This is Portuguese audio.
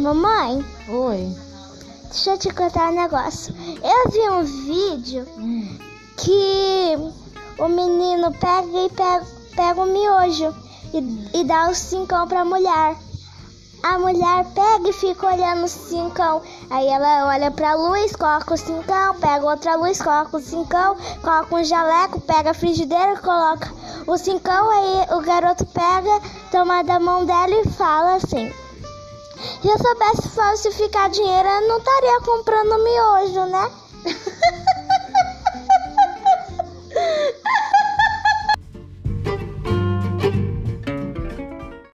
Mamãe, Oi. deixa eu te contar um negócio. Eu vi um vídeo Hum. que o menino pega e pega, pega o miojo e, e dá o cincão pra mulher. A mulher pega e fica olhando o cincão. Aí ela olha pra luz, coloca o cincão, pega outra luz, coloca o cincão, coloca um jaleco, pega a frigideira, coloca o cincão. Aí o garoto pega, toma da mão dela e fala assim: Se eu soubesse falsificar dinheiro, eu não estaria comprando miojo, né?